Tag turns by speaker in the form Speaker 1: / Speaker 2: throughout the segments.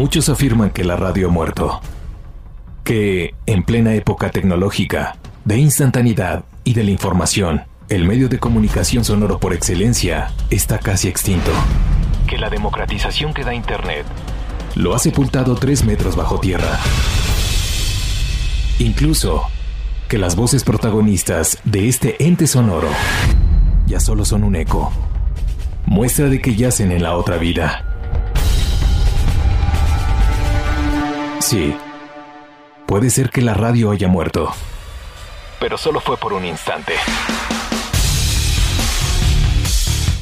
Speaker 1: Muchos afirman que la radio ha muerto. Que, en plena época tecnológica, de instantaneidad y de la información, el medio de comunicación sonoro por excelencia está casi extinto. Que la democratización que da Internet lo ha sepultado tres metros bajo tierra. Incluso que las voces protagonistas de este ente sonoro ya solo son un eco. Muestra de que yacen en la otra vida. Sí, puede ser que la radio haya muerto. Pero solo fue por un instante.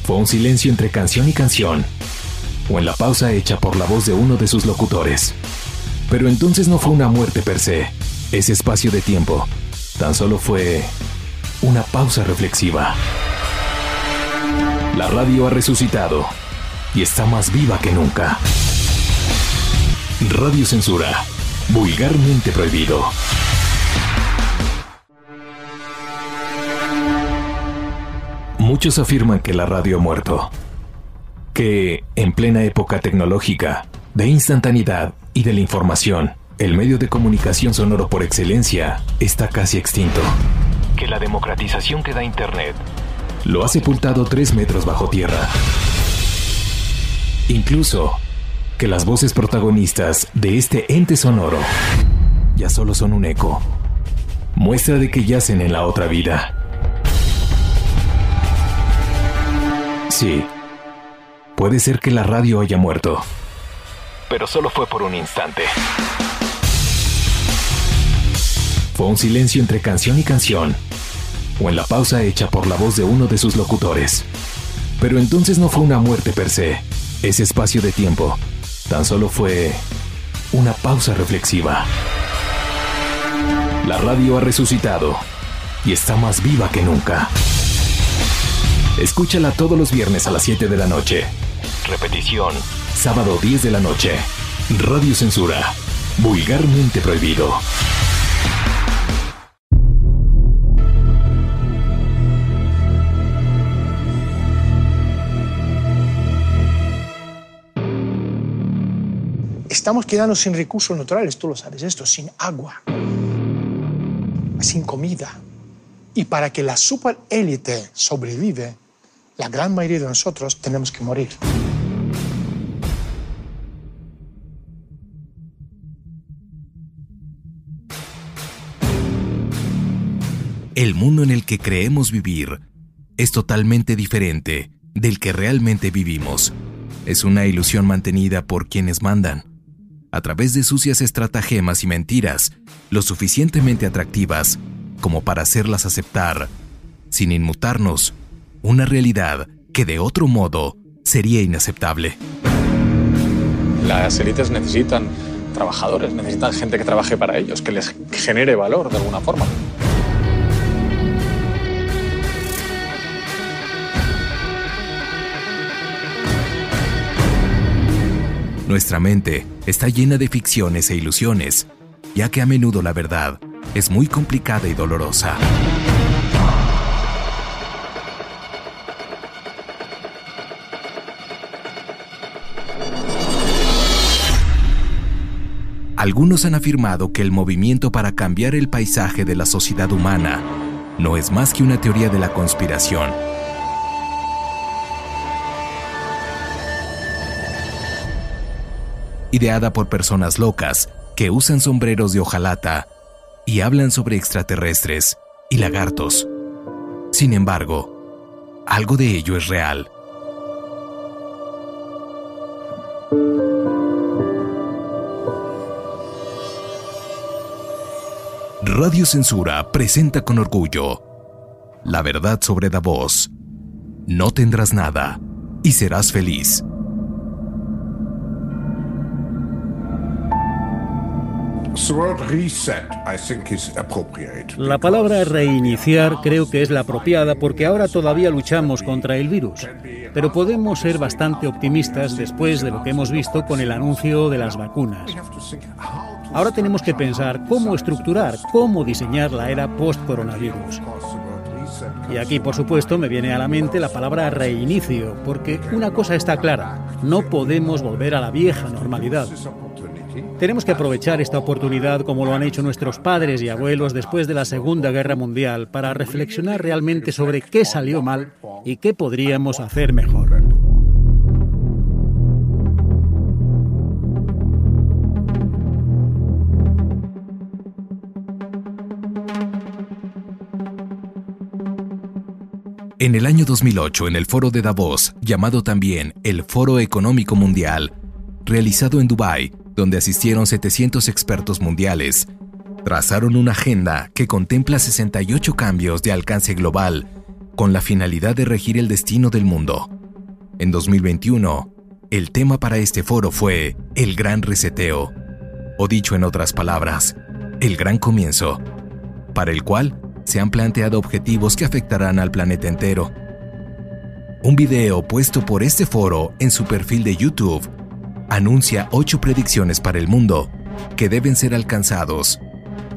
Speaker 1: Fue un silencio entre canción y canción, o en la pausa hecha por la voz de uno de sus locutores. Pero entonces no fue una muerte per se. Ese espacio de tiempo tan solo fue una pausa reflexiva. La radio ha resucitado y está más viva que nunca. Radio Censura. Vulgarmente prohibido. Muchos afirman que la radio ha muerto. Que, en plena época tecnológica, de instantaneidad y de la información, el medio de comunicación sonoro por excelencia está casi extinto. Que la democratización que da Internet lo ha sepultado tres metros bajo tierra. Incluso que las voces protagonistas de este ente sonoro ya solo son un eco. Muestra de que yacen en la otra vida. Sí, puede ser que la radio haya muerto. Pero solo fue por un instante. Fue un silencio entre canción y canción, o en la pausa hecha por la voz de uno de sus locutores. Pero entonces no fue una muerte per se. Ese espacio de tiempo tan solo fue una pausa reflexiva. La radio ha resucitado y está más viva que nunca. Escúchala todos los viernes a las 7 de la noche. Repetición, sábado 10 de la noche. Radio Censura. Vulgarmente prohibido.
Speaker 2: Estamos quedando sin recursos naturales, tú lo sabes esto, sin agua, sin comida. Y para que la superélite sobrevive, la gran mayoría de nosotros tenemos que morir.
Speaker 1: El mundo en el que creemos vivir es totalmente diferente del que realmente vivimos. Es una ilusión mantenida por quienes mandan, a través de sucias estratagemas y mentiras, lo suficientemente atractivas como para hacerlas aceptar, sin inmutarnos, una realidad que de otro modo sería inaceptable.
Speaker 3: Las élites necesitan trabajadores, necesitan gente que trabaje para ellos, que les genere valor de alguna forma.
Speaker 1: Nuestra mente está llena de ficciones e ilusiones, ya que a menudo la verdad es muy complicada y dolorosa. Algunos han afirmado que el movimiento para cambiar el paisaje de la sociedad humana no es más que una teoría de la conspiración ideada por personas locas que usan sombreros de hojalata y hablan sobre extraterrestres y lagartos. Sin embargo, algo de ello es real. Radio Censura presenta con orgullo la verdad sobre Davos. No tendrás nada y serás feliz.
Speaker 4: La palabra reiniciar creo que es la apropiada porque ahora todavía luchamos contra el virus, pero podemos ser bastante optimistas después de lo que hemos visto con el anuncio de las vacunas. Ahora tenemos que pensar cómo estructurar, cómo diseñar la era post-coronavirus. Y aquí, por supuesto, me viene a la mente la palabra reinicio, porque una cosa está clara, no podemos volver a la vieja normalidad. Tenemos que aprovechar esta oportunidad como lo han hecho nuestros padres y abuelos después de la Segunda Guerra Mundial para reflexionar realmente sobre qué salió mal y qué podríamos hacer mejor.
Speaker 1: En el año 2008, en el foro de Davos, llamado también el Foro Económico Mundial, realizado en Dubái, donde asistieron 700 expertos mundiales, trazaron una agenda que contempla 68 cambios de alcance global con la finalidad de regir el destino del mundo. En 2021, el tema para este foro fue el Gran Reseteo, o dicho en otras palabras, el Gran Comienzo, para el cual se han planteado objetivos que afectarán al planeta entero. Un video puesto por este foro en su perfil de YouTube anuncia ocho predicciones para el mundo que deben ser alcanzados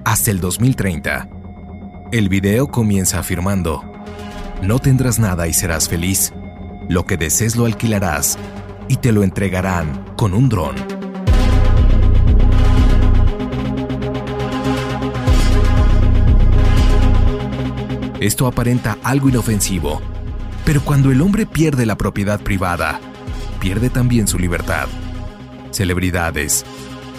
Speaker 1: hasta el 2030. El video comienza afirmando, no tendrás nada y serás feliz. Lo que desees lo alquilarás y te lo entregarán con un dron. Esto aparenta algo inofensivo, pero cuando el hombre pierde la propiedad privada, pierde también su libertad celebridades,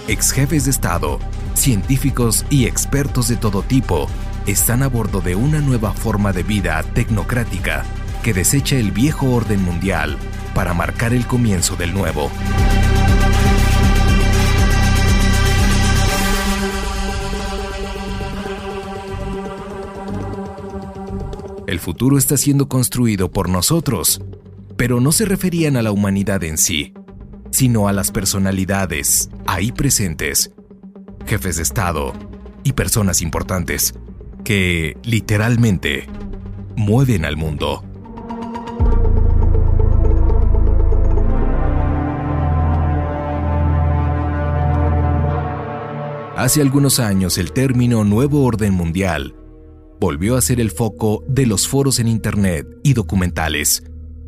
Speaker 1: ex jefes de Estado, científicos y expertos de todo tipo están a bordo de una nueva forma de vida tecnocrática que desecha el viejo orden mundial para marcar el comienzo del nuevo. El futuro está siendo construido por nosotros, pero no se referían a la humanidad en sí, sino a las personalidades ahí presentes, jefes de Estado y personas importantes que, literalmente, mueven al mundo. Hace algunos años el término Nuevo Orden Mundial volvió a ser el foco de los foros en Internet y documentales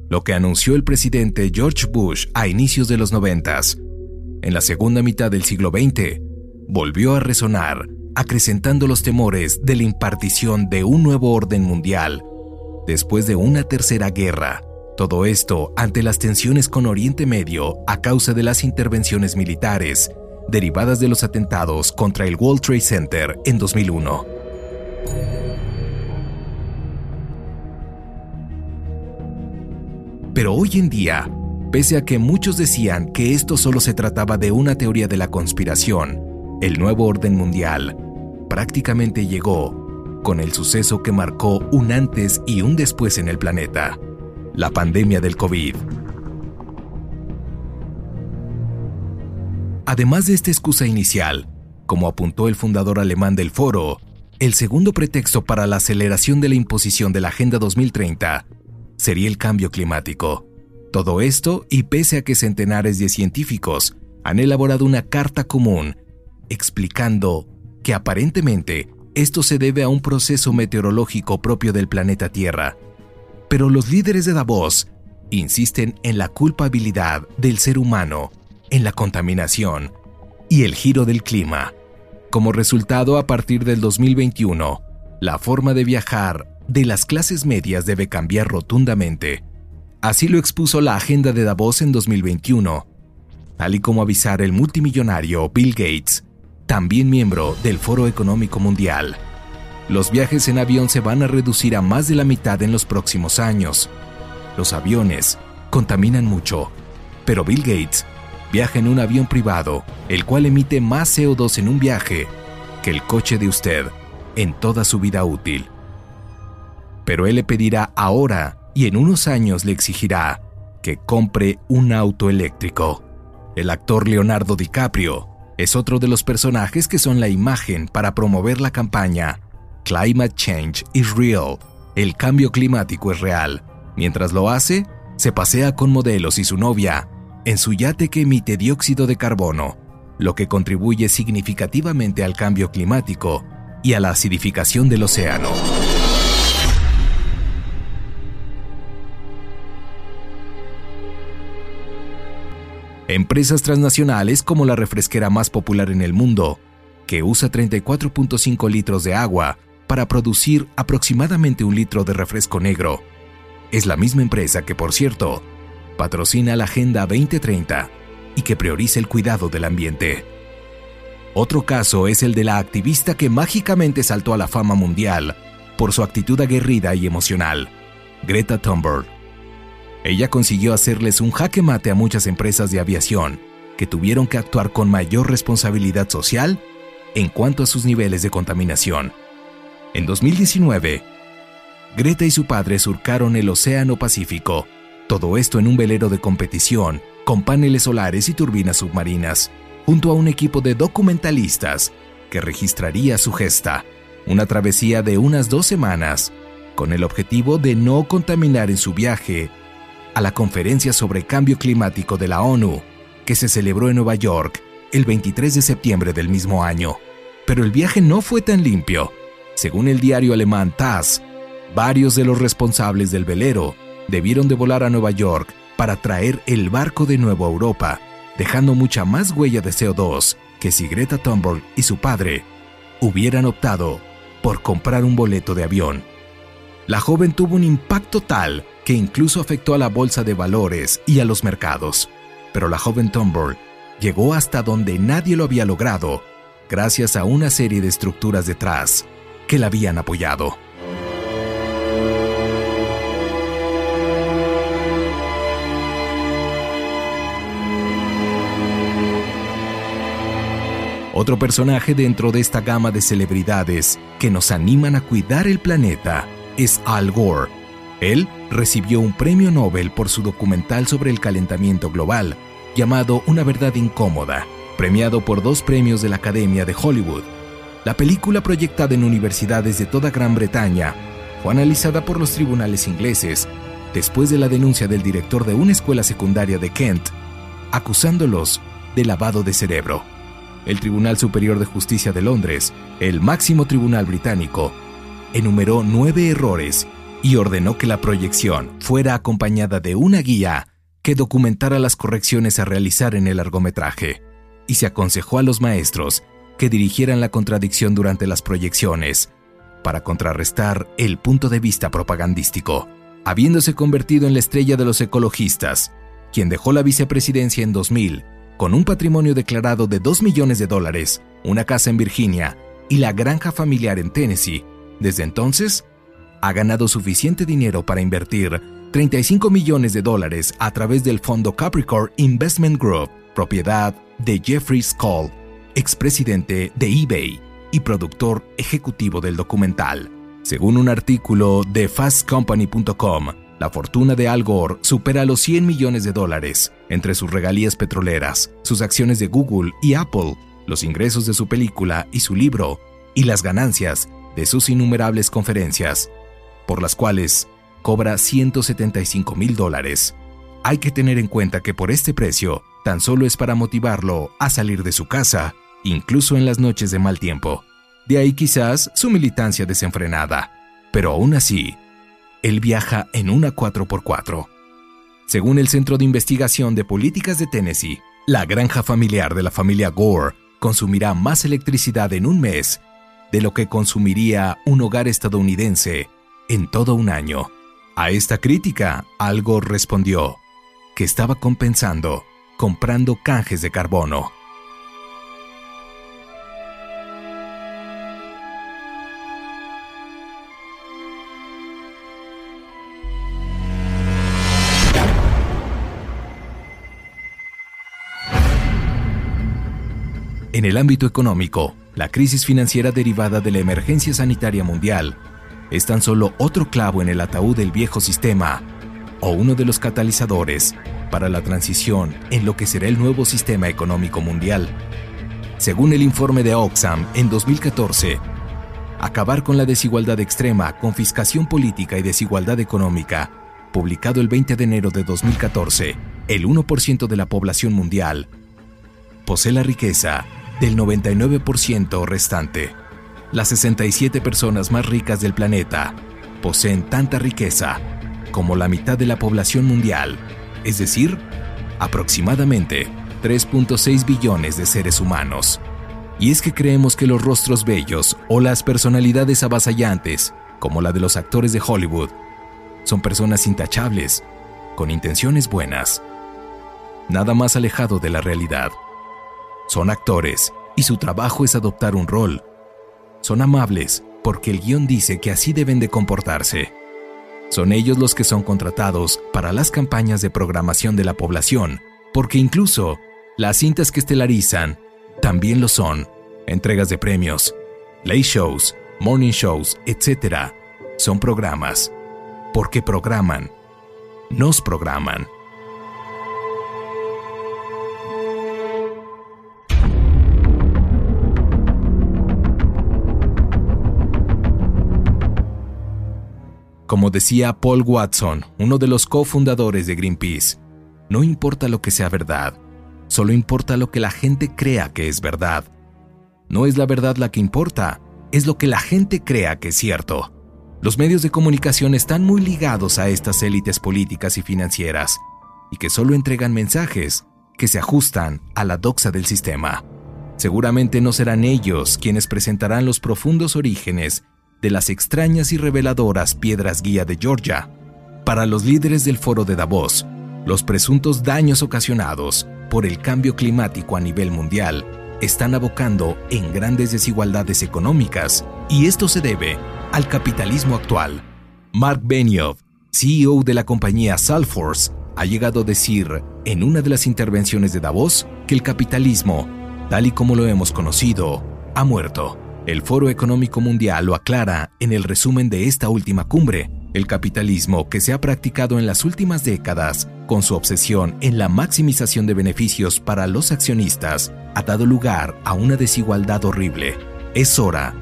Speaker 1: lo que anunció el presidente George Bush a inicios de los noventas. En la segunda mitad del siglo XX, volvió a resonar, acrecentando los temores de la impartición de un nuevo orden mundial, después de una tercera guerra. Todo esto ante las tensiones con Oriente Medio a causa de las intervenciones militares derivadas de los atentados contra el World Trade Center en 2001. Pero hoy en día, pese a que muchos decían que esto solo se trataba de una teoría de la conspiración, el nuevo orden mundial prácticamente llegó con el suceso que marcó un antes y un después en el planeta, la pandemia del COVID. Además de esta excusa inicial, como apuntó el fundador alemán del foro, el segundo pretexto para la aceleración de la imposición de la Agenda 2030 sería el cambio climático. Todo esto y pese a que centenares de científicos han elaborado una carta común explicando que aparentemente esto se debe a un proceso meteorológico propio del planeta Tierra. Pero los líderes de Davos insisten en la culpabilidad del ser humano, en la contaminación y el giro del clima. Como resultado, a partir del 2021, la forma de viajar de las clases medias debe cambiar rotundamente. Así lo expuso la agenda de Davos en 2021, tal y como avisar el multimillonario Bill Gates, también miembro del Foro Económico Mundial. Los viajes en avión se van a reducir a más de la mitad en los próximos años. Los aviones contaminan mucho, pero Bill Gates viaja en un avión privado, el cual emite más CO2 en un viaje que el coche de usted en toda su vida útil pero Él le pedirá ahora y en unos años le exigirá que compre un auto eléctrico. El actor Leonardo DiCaprio es otro de los personajes que son la imagen para promover la campaña Climate Change is Real. El cambio climático es real. Mientras lo hace, se pasea con modelos y su novia en su yate que emite dióxido de carbono, lo que contribuye significativamente al cambio climático y a la acidificación del océano. Empresas transnacionales como la refresquera más popular en el mundo, que usa 34.5 litros de agua para producir aproximadamente un litro de refresco negro, es la misma empresa que, por cierto, patrocina la Agenda 2030 y que prioriza el cuidado del ambiente. Otro caso es el de la activista que mágicamente saltó a la fama mundial por su actitud aguerrida y emocional, Greta Thunberg. Ella consiguió hacerles un jaque mate a muchas empresas de aviación que tuvieron que actuar con mayor responsabilidad social en cuanto a sus niveles de contaminación. En 2019, Greta y su padre surcaron el Océano Pacífico, todo esto en un velero de competición con paneles solares y turbinas submarinas, junto a un equipo de documentalistas que registraría su gesta, una travesía de unas dos semanas, con el objetivo de no contaminar en su viaje a la conferencia sobre cambio climático de la ONU, que se celebró en Nueva York el 23 de septiembre del mismo año. Pero el viaje no fue tan limpio. Según el diario alemán TASS, varios de los responsables del velero debieron de volar a Nueva York para traer el barco de nuevo a Europa, dejando mucha más huella de CO2 que si Greta Thunberg y su padre hubieran optado por comprar un boleto de avión. La joven tuvo un impacto tal que incluso afectó a la bolsa de valores y a los mercados. Pero la joven Thunberg llegó hasta donde nadie lo había logrado, gracias a una serie de estructuras detrás que la habían apoyado. Otro personaje dentro de esta gama de celebridades que nos animan a cuidar el planeta es Al Gore, él recibió un premio Nobel por su documental sobre el calentamiento global, llamado Una verdad incómoda, premiado por dos premios de la Academia de Hollywood. La película proyectada en universidades de toda Gran Bretaña fue analizada por los tribunales ingleses después de la denuncia del director de una escuela secundaria de Kent, acusándolos de lavado de cerebro. El Tribunal Superior de Justicia de Londres, el máximo tribunal británico, enumeró nueve errores y ordenó que la proyección fuera acompañada de una guía que documentara las correcciones a realizar en el largometraje, y se aconsejó a los maestros que dirigieran la contradicción durante las proyecciones, para contrarrestar el punto de vista propagandístico, habiéndose convertido en la estrella de los ecologistas, quien dejó la vicepresidencia en 2000 con un patrimonio declarado de 2 millones de dólares, una casa en Virginia y la granja familiar en Tennessee. Desde entonces, ha ganado suficiente dinero para invertir 35 millones de dólares a través del fondo Capricorn Investment Group, propiedad de Jeffrey Skoll, expresidente de eBay y productor ejecutivo del documental. Según un artículo de fastcompany.com, la fortuna de Al Gore supera los 100 millones de dólares entre sus regalías petroleras, sus acciones de Google y Apple, los ingresos de su película y su libro, y las ganancias de sus innumerables conferencias por las cuales cobra 175 mil dólares. Hay que tener en cuenta que por este precio tan solo es para motivarlo a salir de su casa, incluso en las noches de mal tiempo. De ahí quizás su militancia desenfrenada. Pero aún así, él viaja en una 4x4. Según el Centro de Investigación de Políticas de Tennessee, la granja familiar de la familia Gore consumirá más electricidad en un mes de lo que consumiría un hogar estadounidense en todo un año. A esta crítica, algo respondió que estaba compensando comprando canjes de carbono. En el ámbito económico, la crisis financiera derivada de la emergencia sanitaria mundial es tan solo otro clavo en el ataúd del viejo sistema, o uno de los catalizadores para la transición en lo que será el nuevo sistema económico mundial. Según el informe de Oxfam en 2014, acabar con la desigualdad extrema, confiscación política y desigualdad económica, publicado el 20 de enero de 2014, el 1% de la población mundial posee la riqueza del 99% restante. Las 67 personas más ricas del planeta poseen tanta riqueza como la mitad de la población mundial, es decir, aproximadamente 3.6 billones de seres humanos. Y es que creemos que los rostros bellos o las personalidades avasallantes, como la de los actores de Hollywood, son personas intachables, con intenciones buenas. Nada más alejado de la realidad. Son actores y su trabajo es adoptar un rol. Son amables porque el guion dice que así deben de comportarse. Son ellos los que son contratados para las campañas de programación de la población, porque incluso las cintas que estelarizan también lo son. Entregas de premios, late shows, morning shows, etc. Son programas. Porque programan. Nos programan. Como decía Paul Watson, uno de los cofundadores de Greenpeace, no importa lo que sea verdad, solo importa lo que la gente crea que es verdad. No es la verdad la que importa, es lo que la gente crea que es cierto. Los medios de comunicación están muy ligados a estas élites políticas y financieras, y que solo entregan mensajes que se ajustan a la doxa del sistema. Seguramente no serán ellos quienes presentarán los profundos orígenes de las extrañas y reveladoras piedras guía de Georgia. Para los líderes del foro de Davos, los presuntos daños ocasionados por el cambio climático a nivel mundial están abocando en grandes desigualdades económicas y esto se debe al capitalismo actual. Mark Benioff, CEO de la compañía Salesforce, ha llegado a decir en una de las intervenciones de Davos que el capitalismo, tal y como lo hemos conocido, ha muerto. El Foro Económico Mundial lo aclara en el resumen de esta última cumbre. El capitalismo que se ha practicado en las últimas décadas, con su obsesión en la maximización de beneficios para los accionistas, ha dado lugar a una desigualdad horrible. Es hora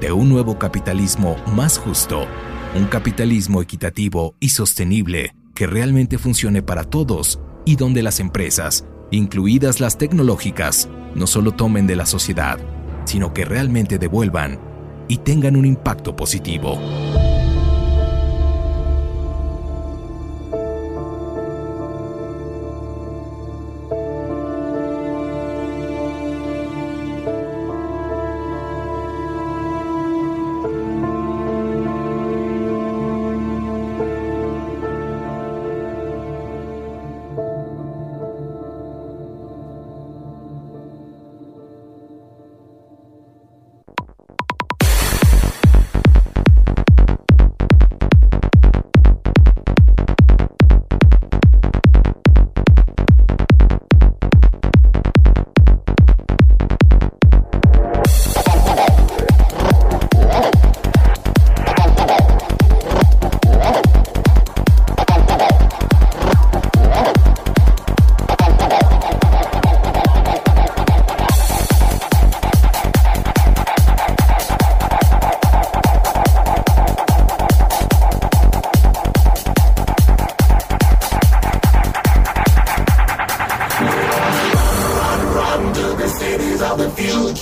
Speaker 1: de un nuevo capitalismo más justo, un capitalismo equitativo y sostenible que realmente funcione para todos y donde las empresas, incluidas las tecnológicas, no solo tomen de la sociedad, sino que realmente devuelvan y tengan un impacto positivo.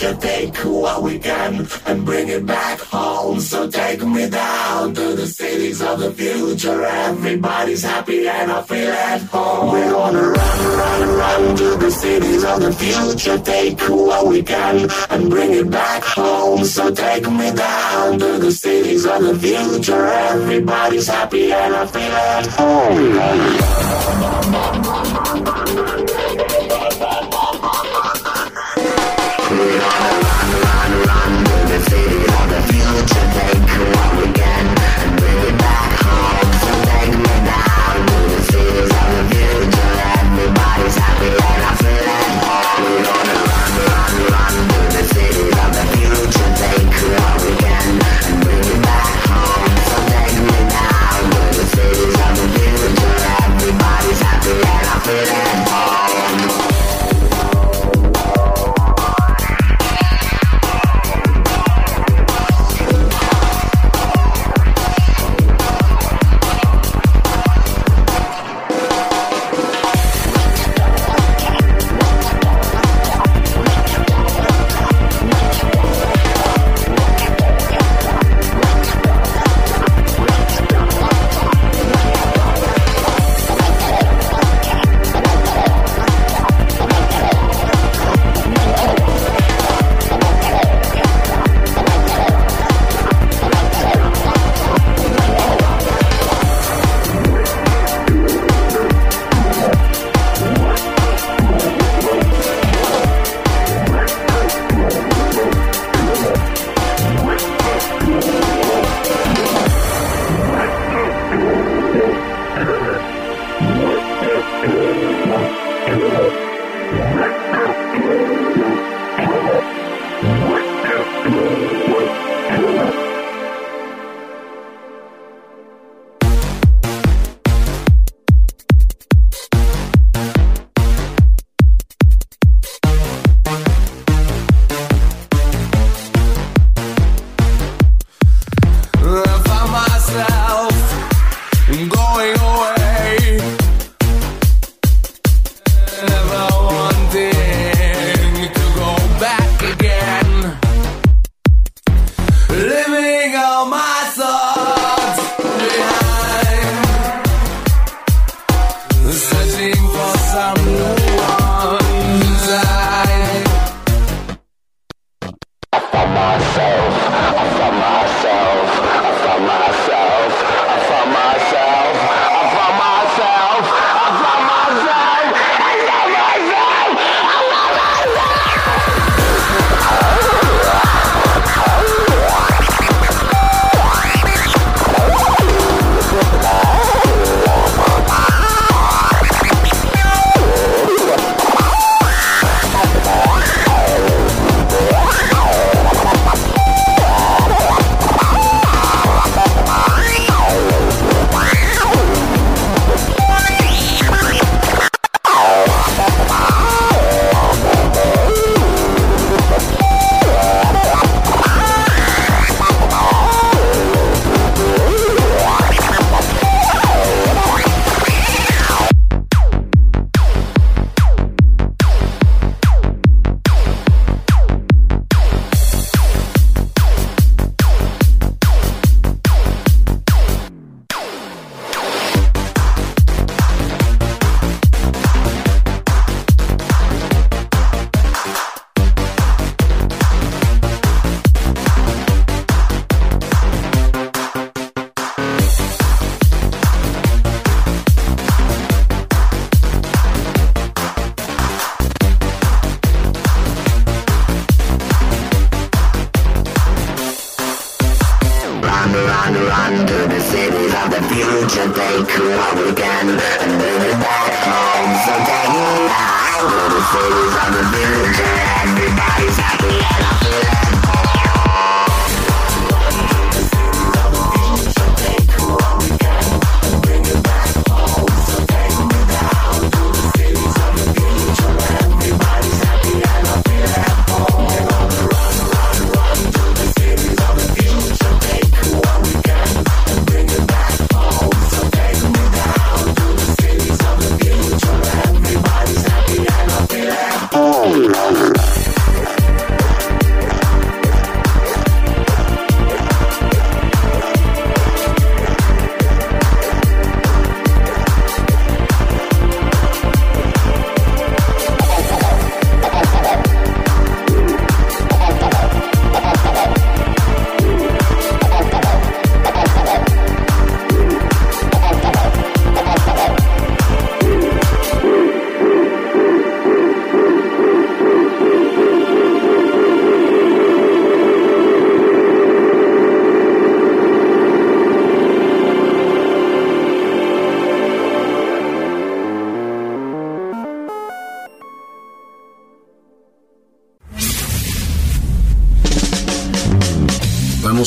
Speaker 5: To take what we can and bring it back home. So take me down to the cities of the future. Everybody's happy and I feel at home. We're gonna run, run, run to the cities of the future. Take what we can and bring it back home. So take me down to the cities of the future. Everybody's happy and I feel at home.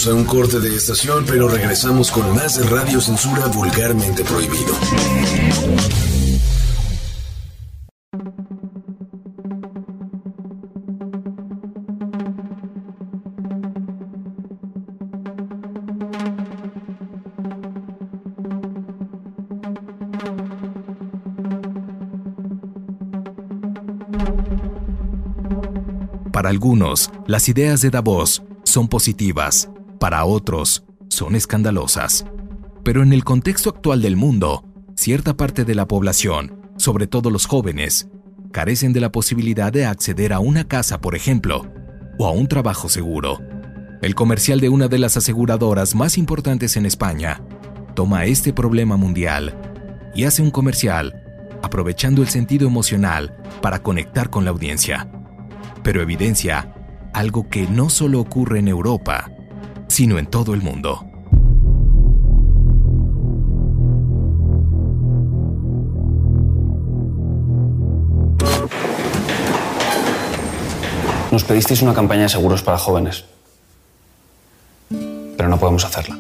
Speaker 6: A un corte de estación, pero regresamos con más de Radio Censura Vulgarmente Prohibido.
Speaker 1: Para algunos, las ideas de Davos son positivas, para otros, son escandalosas. Pero en el contexto actual del mundo, cierta parte de la población, sobre todo los jóvenes, carecen de la posibilidad de acceder a una casa, por ejemplo, o a un trabajo seguro. El comercial de una de las aseguradoras más importantes en España toma este problema mundial y hace un comercial aprovechando el sentido emocional para conectar con la audiencia pero evidencia algo que no solo ocurre en Europa, sino en todo el mundo.
Speaker 7: Nos pedisteis una campaña de seguros para jóvenes, pero no podemos hacerla.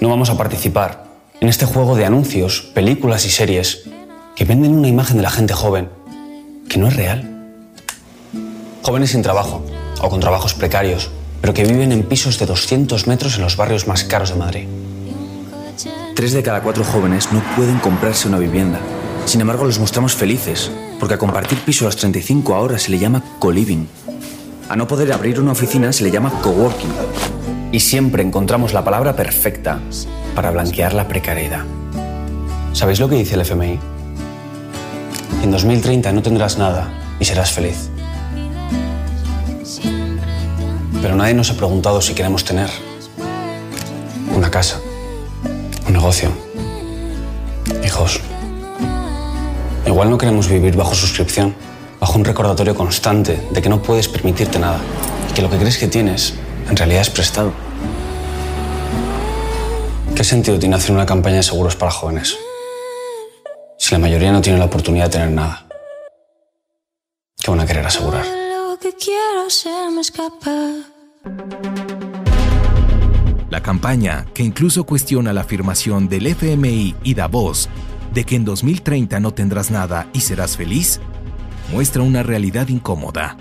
Speaker 7: No vamos a participar en este juego de anuncios, películas y series que venden una imagen de la gente joven que no es real. Jóvenes sin trabajo o con trabajos precarios, pero que viven en pisos de 200 metros en los barrios más caros de Madrid. Tres de cada cuatro jóvenes no pueden comprarse una vivienda. Sin embargo, los mostramos felices, porque a compartir piso a las 35 horas se le llama co-living. A no poder abrir una oficina se le llama coworking. Y siempre encontramos la palabra perfecta para blanquear la precariedad. ¿Sabéis lo que dice el FMI? En 2030 no tendrás nada y serás feliz. Pero nadie nos ha preguntado si queremos tener una casa, un negocio, hijos. Igual no queremos vivir bajo suscripción, bajo un recordatorio constante de que no puedes permitirte nada y que lo que crees que tienes en realidad es prestado. ¿Qué sentido tiene hacer una campaña de seguros para jóvenes? si la mayoría no tiene la oportunidad de tener nada? ¿Qué van a querer asegurar?
Speaker 1: La campaña, que incluso cuestiona la afirmación del FMI y Davos de que en 2030 no tendrás nada y serás feliz, muestra una realidad incómoda.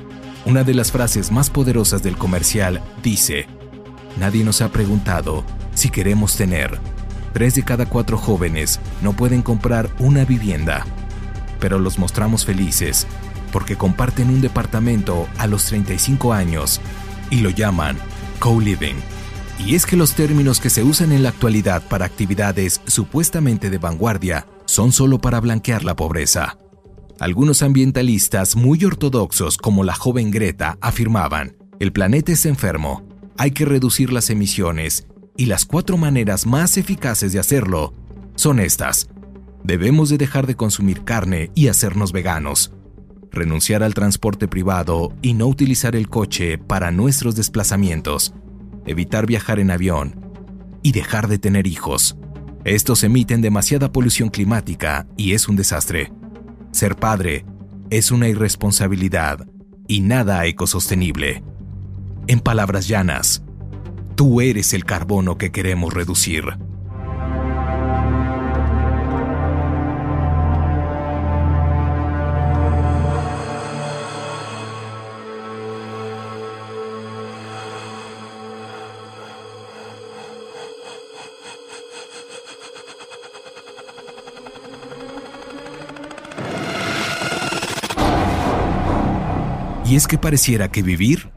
Speaker 1: Una de las frases más poderosas del comercial dice, Nadie nos ha preguntado si queremos tener Tres de cada cuatro jóvenes no pueden comprar una vivienda, pero los mostramos felices porque comparten un departamento a los 35 años y lo llaman co-living. Y es que los términos que se usan en la actualidad para actividades supuestamente de vanguardia son solo para blanquear la pobreza. Algunos ambientalistas muy ortodoxos como la joven Greta afirmaban, el planeta es enfermo, hay que reducir las emisiones y las cuatro maneras más eficaces de hacerlo son estas. Debemos de dejar de consumir carne y hacernos veganos, renunciar al transporte privado y no utilizar el coche para nuestros desplazamientos, evitar viajar en avión y dejar de tener hijos. Estos emiten demasiada polución climática y es un desastre. Ser padre es una irresponsabilidad y nada ecosostenible. En palabras llanas, Tú eres el carbono que queremos reducir. Y es que pareciera que vivir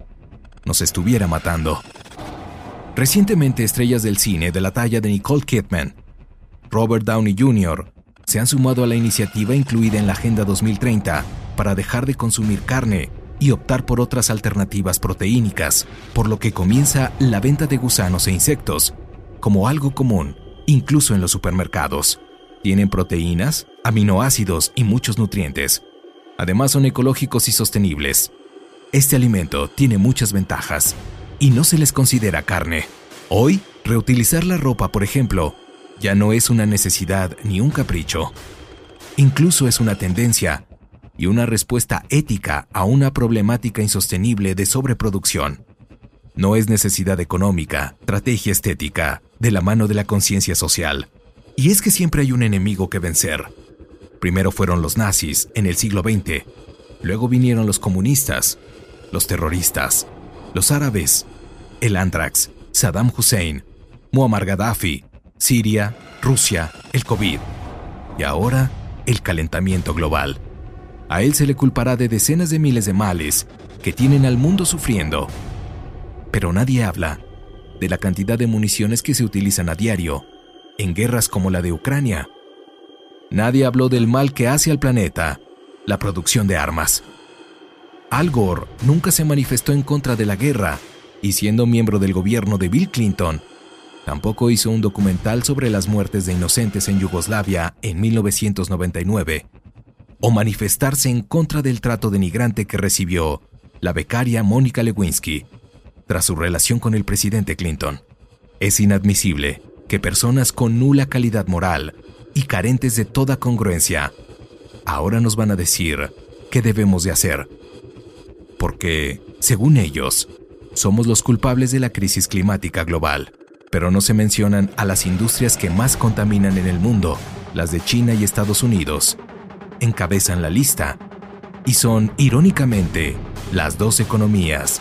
Speaker 1: nos estuviera matando. Recientemente estrellas del cine de la talla de Nicole Kidman, Robert Downey Jr., se han sumado a la iniciativa incluida en la Agenda 2030 para dejar de consumir carne y optar por otras alternativas proteínicas, por lo que comienza la venta de gusanos e insectos como algo común, incluso en los supermercados. Tienen proteínas, aminoácidos y muchos nutrientes. Además son ecológicos y sostenibles. Este alimento tiene muchas ventajas, y no se les considera carne. Hoy, reutilizar la ropa, por ejemplo, ya no es una necesidad ni un capricho. Incluso es una tendencia y una respuesta ética a una problemática insostenible de sobreproducción. No es necesidad económica, estrategia estética, de la mano de la conciencia social. Y es que siempre hay un enemigo que vencer. Primero fueron los nazis en el siglo XX, luego vinieron los comunistas, los terroristas, los árabes, el Antrax, Saddam Hussein, Muammar Gaddafi, Siria, Rusia, el COVID y ahora el calentamiento global. A él se le culpará de decenas de miles de males que tienen al mundo sufriendo. Pero nadie habla de la cantidad de municiones que se utilizan a diario en guerras como la de Ucrania. Nadie habló del mal que hace al planeta la producción de armas. Al Gore nunca se manifestó en contra de la guerra y siendo miembro del gobierno de Bill Clinton, tampoco hizo un documental sobre las muertes de inocentes en Yugoslavia en 1999, o manifestarse en contra del trato denigrante que recibió la becaria Mónica Lewinsky tras su relación con el presidente Clinton. Es inadmisible que personas con nula calidad moral y carentes de toda congruencia ahora nos van a decir qué debemos de hacer. Porque, según ellos, somos los culpables de la crisis climática global, pero no se mencionan a las industrias que más contaminan en el mundo, las de China y Estados Unidos. Encabezan la lista y son, irónicamente, las dos economías,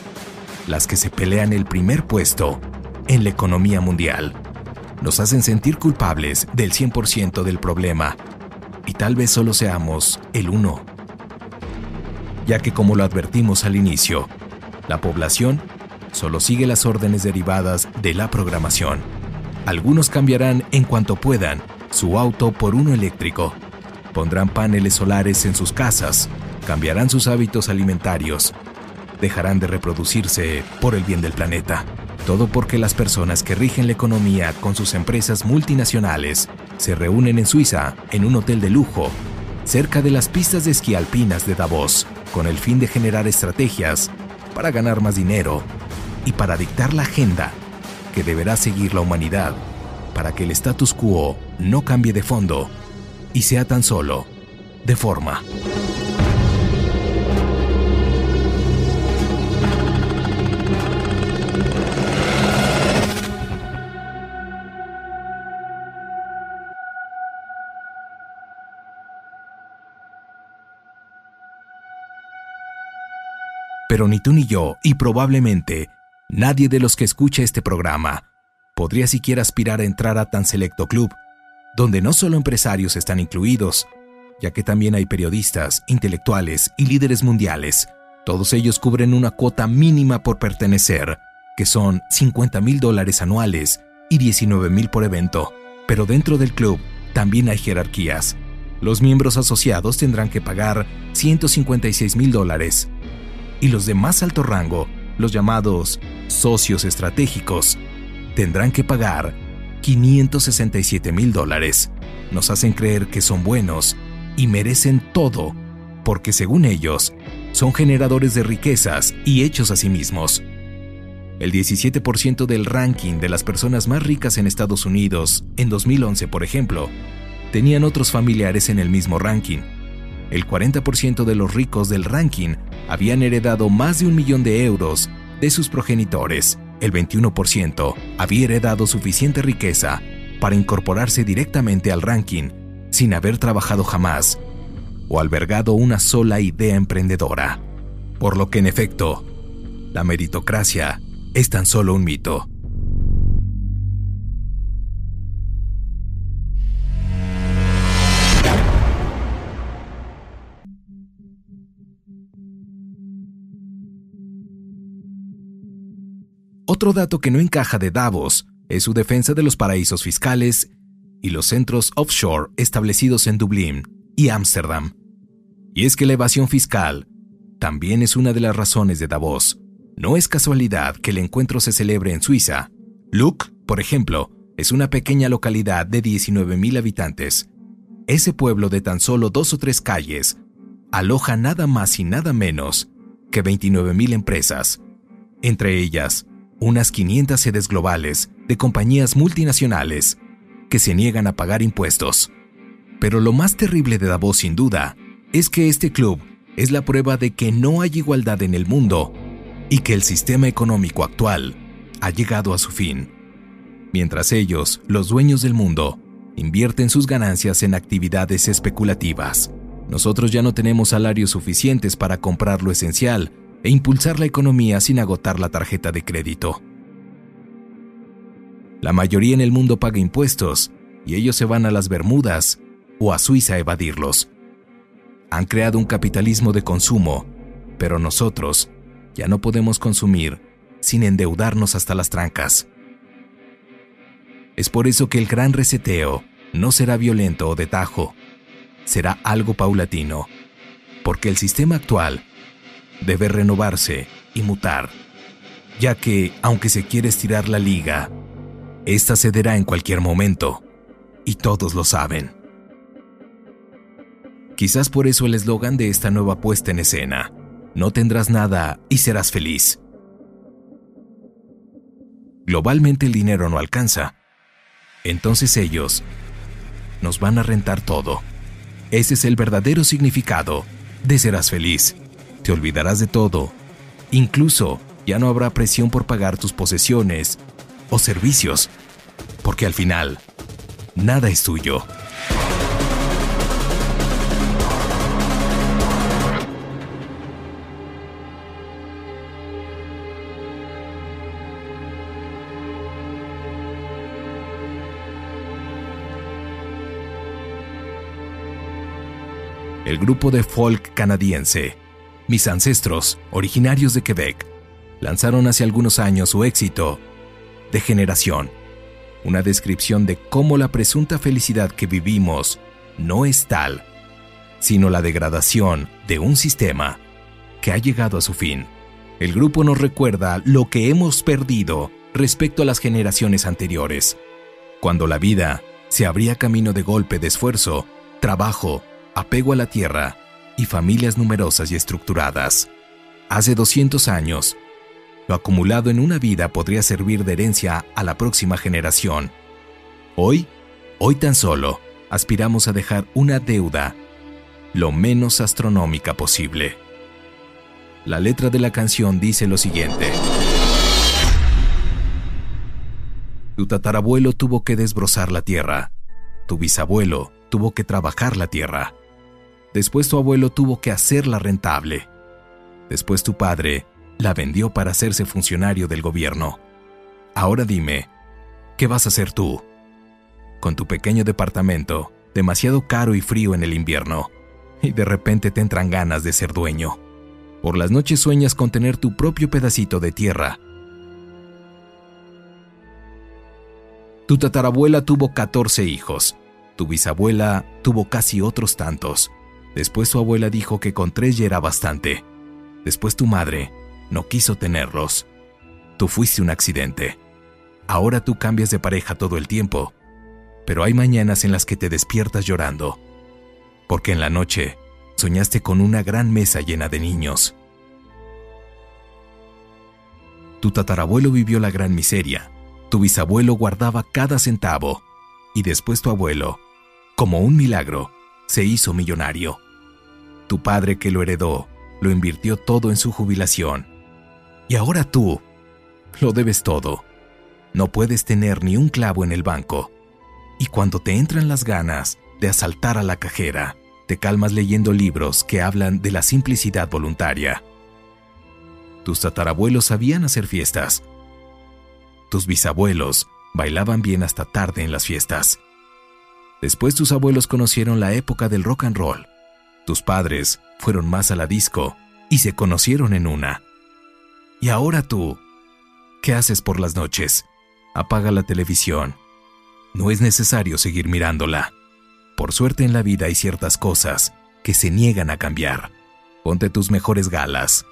Speaker 1: las que se pelean el primer puesto en la economía mundial. Nos hacen sentir culpables del 100% del problema y tal vez solo seamos el uno. Ya que como lo advertimos al inicio, la población solo sigue las órdenes derivadas de la programación. Algunos cambiarán en cuanto puedan su auto por uno eléctrico. Pondrán paneles solares en sus casas, cambiarán sus hábitos alimentarios, dejarán de reproducirse por el bien del planeta. Todo porque las personas que rigen la economía con sus empresas multinacionales se reúnen en Suiza en un hotel de lujo, cerca de las pistas de esquí alpinas de Davos, con el fin de generar estrategias para ganar más dinero y para dictar la agenda que deberá seguir la humanidad para que el status quo no cambie de fondo y sea tan solo de forma. Pero ni tú ni yo, y probablemente Nadie de los que escucha este programa podría siquiera aspirar a entrar a tan selecto club, donde no solo empresarios están incluidos, ya que también hay periodistas, intelectuales y líderes mundiales. Todos ellos cubren una cuota mínima por pertenecer, que son 50 mil dólares anuales y 19 mil por evento. Pero dentro del club también hay jerarquías. Los miembros asociados tendrán que pagar 156 mil dólares y los de más alto rango los llamados socios estratégicos, tendrán que pagar 567 mil dólares. Nos hacen creer que son buenos y merecen todo, porque según ellos, son generadores de riquezas y hechos a sí mismos. El 17% del ranking de las personas más ricas en Estados Unidos, en 2011 por ejemplo, tenían otros familiares en el mismo ranking. El 40% de los ricos del ranking habían heredado más de un millón de euros de sus progenitores. El 21% había heredado suficiente riqueza para incorporarse directamente al ranking sin haber trabajado jamás o albergado una sola idea emprendedora. Por lo que en efecto, la meritocracia es tan solo un mito. Otro dato que no encaja de Davos es su defensa de los paraísos fiscales y los centros offshore establecidos en Dublín y Ámsterdam. Y es que la evasión fiscal también es una de las razones de Davos. No es casualidad que el encuentro se celebre en Suiza. Luck, por ejemplo, es una pequeña localidad de 19.000 habitantes. Ese pueblo de tan solo dos o tres calles aloja nada más y nada menos que 29.000 empresas, entre ellas unas 500 sedes globales de compañías multinacionales que se niegan a pagar impuestos. Pero lo más terrible de Davos sin duda es que este club es la prueba de que no hay igualdad en el mundo y que el sistema económico actual ha llegado a su fin. Mientras ellos, los dueños del mundo, invierten sus ganancias en actividades especulativas. Nosotros ya no tenemos salarios suficientes para comprar lo esencial e impulsar la economía sin agotar la tarjeta de crédito. La mayoría en el mundo paga impuestos y ellos se van a las Bermudas o a Suiza a evadirlos. Han creado un capitalismo de consumo, pero nosotros ya no podemos consumir sin endeudarnos hasta las trancas. Es por eso que el gran reseteo no será violento o de tajo, será algo paulatino, porque el sistema actual debe renovarse y mutar, ya que, aunque se quiere estirar la liga, esta cederá en cualquier momento, y todos lo saben. Quizás por eso el eslogan de esta nueva puesta en escena, no tendrás nada y serás feliz. Globalmente el dinero no alcanza. Entonces ellos nos van a rentar todo. Ese es el verdadero significado de serás feliz. Te olvidarás de todo. Incluso ya no habrá presión por pagar tus posesiones o servicios, porque al final, nada es tuyo. El grupo de folk canadiense, mis ancestros, originarios de Quebec, lanzaron hace algunos años su éxito de generación, una descripción de cómo la presunta felicidad que vivimos no es tal, sino la degradación de un sistema que ha llegado a su fin. El grupo nos recuerda lo que hemos perdido respecto a las generaciones anteriores, cuando la vida se abría camino de golpe de esfuerzo, trabajo, apego a la tierra y familias numerosas y estructuradas. Hace 200 años, lo acumulado en una vida podría servir de herencia a la próxima generación. Hoy, hoy tan solo, aspiramos a dejar una deuda lo menos astronómica posible. La letra de la canción dice lo siguiente. Tu tatarabuelo tuvo que desbrozar la tierra. Tu bisabuelo tuvo que trabajar la tierra. Después tu abuelo tuvo que hacerla rentable. Después tu padre la vendió para hacerse funcionario del gobierno. Ahora dime, ¿qué vas a hacer tú? Con tu pequeño departamento, demasiado caro y frío en el invierno, y de repente te entran ganas de ser dueño. Por las noches sueñas con tener tu propio pedacito de tierra. Tu tatarabuela tuvo 14 hijos. Tu bisabuela tuvo casi otros tantos. Después tu abuela dijo que con tres ya era bastante. Después tu madre no quiso tenerlos. Tú fuiste un accidente. Ahora tú cambias de pareja todo el tiempo, pero hay mañanas en las que te despiertas llorando, porque en la noche soñaste con una gran mesa llena de niños. Tu tatarabuelo vivió la gran miseria, tu bisabuelo guardaba cada centavo, y después tu abuelo, como un milagro, se hizo millonario. Tu padre que lo heredó, lo invirtió todo en su jubilación y ahora tú lo debes todo. No puedes tener ni un clavo en el banco. Y cuando te entran las ganas de asaltar a la cajera, te calmas leyendo libros que hablan de la simplicidad voluntaria. Tus tatarabuelos sabían hacer fiestas. Tus bisabuelos bailaban bien hasta tarde en las fiestas. Después tus abuelos conocieron la época del rock and roll. Tus padres fueron más a la disco y se conocieron en una. Y ahora tú, ¿qué haces por las noches? Apaga la televisión. No es necesario seguir mirándola. Por suerte en la vida hay ciertas cosas que se niegan a cambiar. Ponte tus mejores galas.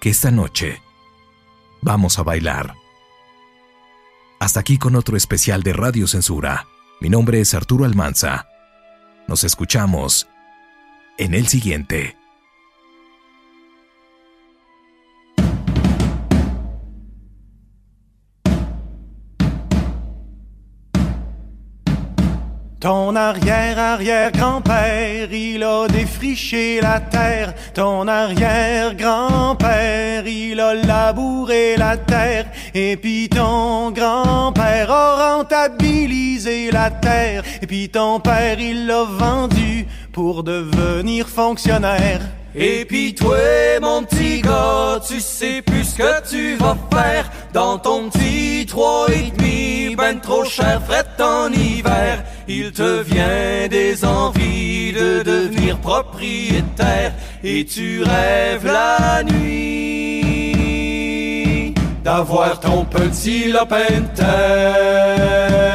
Speaker 1: Que esta noche vamos a bailar. Hasta aquí con otro especial de Radio Censura. Mi nombre es Arturo Almanza. Nos escuchamos en el siguiente.
Speaker 8: Ton arrière-arrière-grand-père, il a défriché la terre. Ton arrière-grand-père, il a labouré la terre. Et puis ton grand-père a rentabilisé la terre. Et puis ton père, il l'a vendu pour devenir fonctionnaire. Et puis toi, mon petit gars, tu sais plus ce que tu vas faire dans ton petit trois et demi, ben trop cher, fret en hiver. Il te vient des envies de devenir propriétaire et tu rêves la nuit d'avoir ton petit lopin de terre.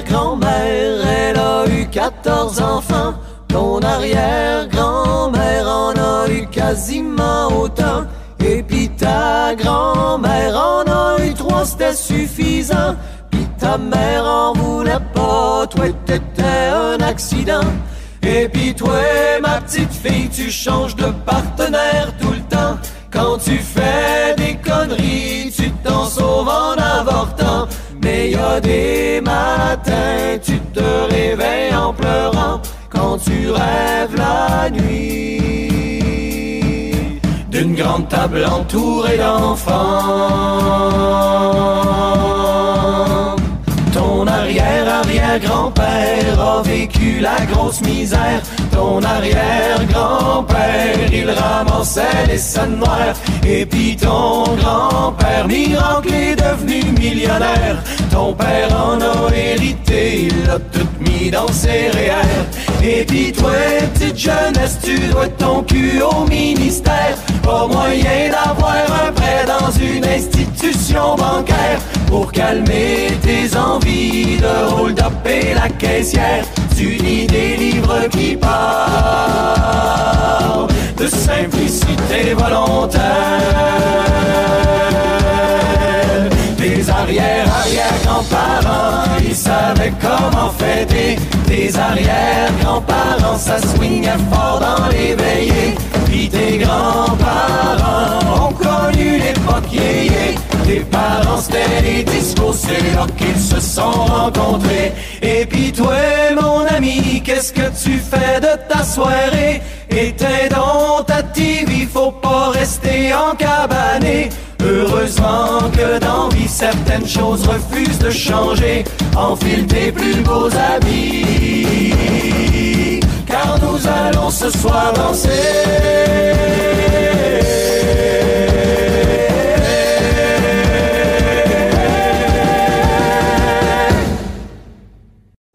Speaker 8: Arrière-arrière-grand-mère, elle a eu 14 enfants. Ton arrière-grand-mère en a eu quasiment autant. Et puis ta grand-mère en a eu trois, c'était suffisant. Puis ta mère en voulait pas, toi t'étais un accident. Et puis toi, ma petite fille, tu changes de partenaire tout le temps. Quand tu fais des conneries, tu t'en sauves en avortant. Mais y a des matins, tu te réveilles en pleurant quand tu rêves la nuit d'une grande table entourée d'enfants. Ton arrière-arrière-grand-père a vécu la grosse misère. Ton arrière-grand-père, il ramassait les scènes noires. Et puis ton grand-père, miracle, est devenu millionnaire. Ton père en a hérité, il l'a tout mis dans ses REER. Et puis toi, petite jeunesse, tu dois ton cul au ministère. Pas moyen d'avoir un prêt dans une institution bancaire pour calmer tes envies de hold-up et la caissière. Tu lis des livres qui parlent de simplicité volontaire. Ils savaient comment fêter. Tes arrière-grands-parents, ça swingait fort dans les veillées. Puis tes grands-parents ont connu l'époque yéyé. Tes parents, c'était les discours, c'est là qu'ils se sont rencontrés. Et puis toi, mon ami, qu'est-ce que tu fais de ta soirée? Éteins dans ta TV, faut pas rester en cabané. Heureusement que dans vie certaines choses refusent de changer. Enfile tes plus beaux habits, car nous allons ce soir danser.